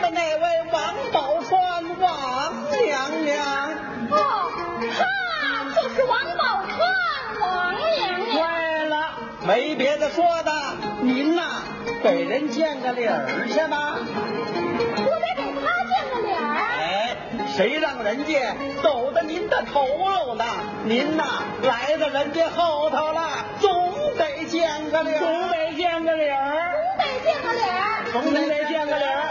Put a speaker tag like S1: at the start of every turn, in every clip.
S1: 的那位王宝钏王娘娘。
S2: 哦她就是王宝钏王娘娘。
S1: 对了没别的说的您呐给人见个礼儿去吧。我
S2: 得给他见个礼儿。
S1: 哎谁让人家走的您的头路呢您呐来到人家后头了总得见个总得见个礼儿。
S2: 总得见个礼儿。
S1: 总得见个礼儿。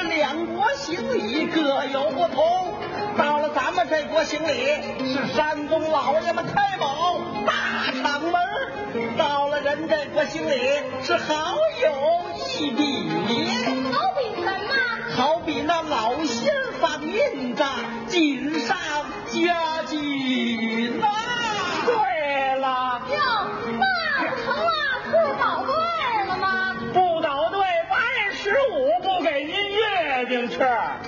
S1: 是两国行礼各有不同。到了咱们这国行礼是山东老爷们开宝大敞门到了人这国行礼是好友一比。
S2: 好比什么？
S1: 好比那老仙儿放印子，锦上加锦呐、America.